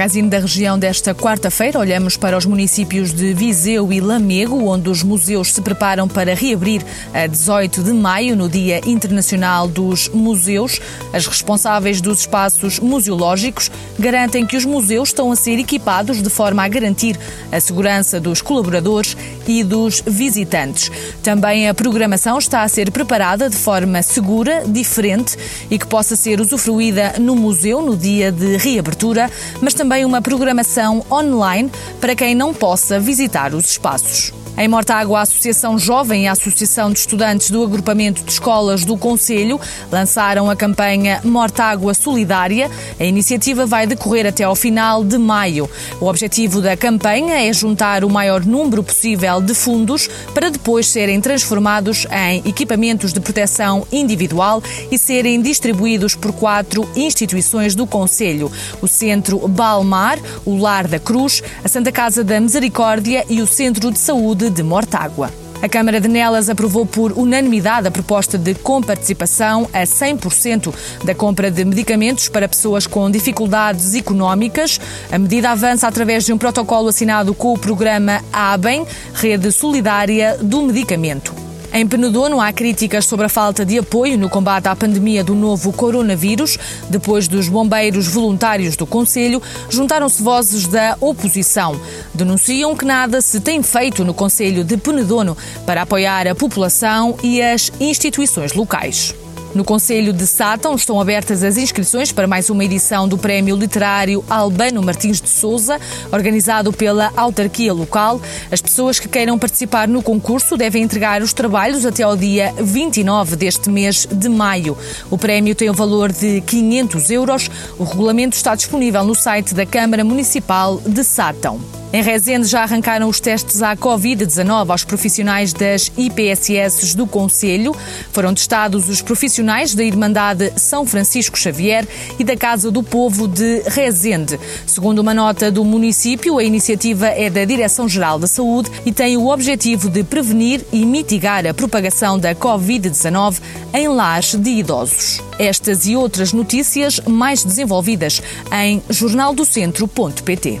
Magazine da região desta quarta-feira, olhamos para os municípios de Viseu e Lamego, onde os museus se preparam para reabrir a 18 de maio, no Dia Internacional dos Museus. As responsáveis dos espaços museológicos garantem que os museus estão a ser equipados de forma a garantir a segurança dos colaboradores e dos visitantes. Também a programação está a ser preparada de forma segura, diferente e que possa ser usufruída no museu no dia de reabertura, mas também uma programação online para quem não possa visitar os espaços. Em Mortágua, a Associação Jovem e a Associação de Estudantes do Agrupamento de Escolas do Conselho lançaram a campanha Mortágua Solidária. A iniciativa vai decorrer até ao final de maio. O objetivo da campanha é juntar o maior número possível de fundos para depois serem transformados em equipamentos de proteção individual e serem distribuídos por quatro instituições do Conselho: o Centro Balmar, o Lar da Cruz, a Santa Casa da Misericórdia e o Centro de Saúde de Mortágua. A Câmara de Nelas aprovou por unanimidade a proposta de comparticipação a 100% da compra de medicamentos para pessoas com dificuldades económicas. A medida avança através de um protocolo assinado com o programa ABEM, Rede Solidária do Medicamento. Em Penedono há críticas sobre a falta de apoio no combate à pandemia do novo coronavírus. Depois dos bombeiros voluntários do Conselho, juntaram-se vozes da oposição. Denunciam que nada se tem feito no Conselho de Penedono para apoiar a população e as instituições locais. No Conselho de Sátão estão abertas as inscrições para mais uma edição do Prémio Literário Albano Martins de Souza, organizado pela autarquia local. As pessoas que queiram participar no concurso devem entregar os trabalhos até ao dia 29 deste mês de maio. O prémio tem o valor de 500 euros. O regulamento está disponível no site da Câmara Municipal de Sátão. Em Rezende já arrancaram os testes à Covid-19 aos profissionais das IPSS do Conselho. Foram testados os profissionais da Irmandade São Francisco Xavier e da Casa do Povo de Rezende. Segundo uma nota do município, a iniciativa é da Direção-Geral da Saúde e tem o objetivo de prevenir e mitigar a propagação da Covid-19 em lares de idosos. Estas e outras notícias mais desenvolvidas em jornaldocentro.pt.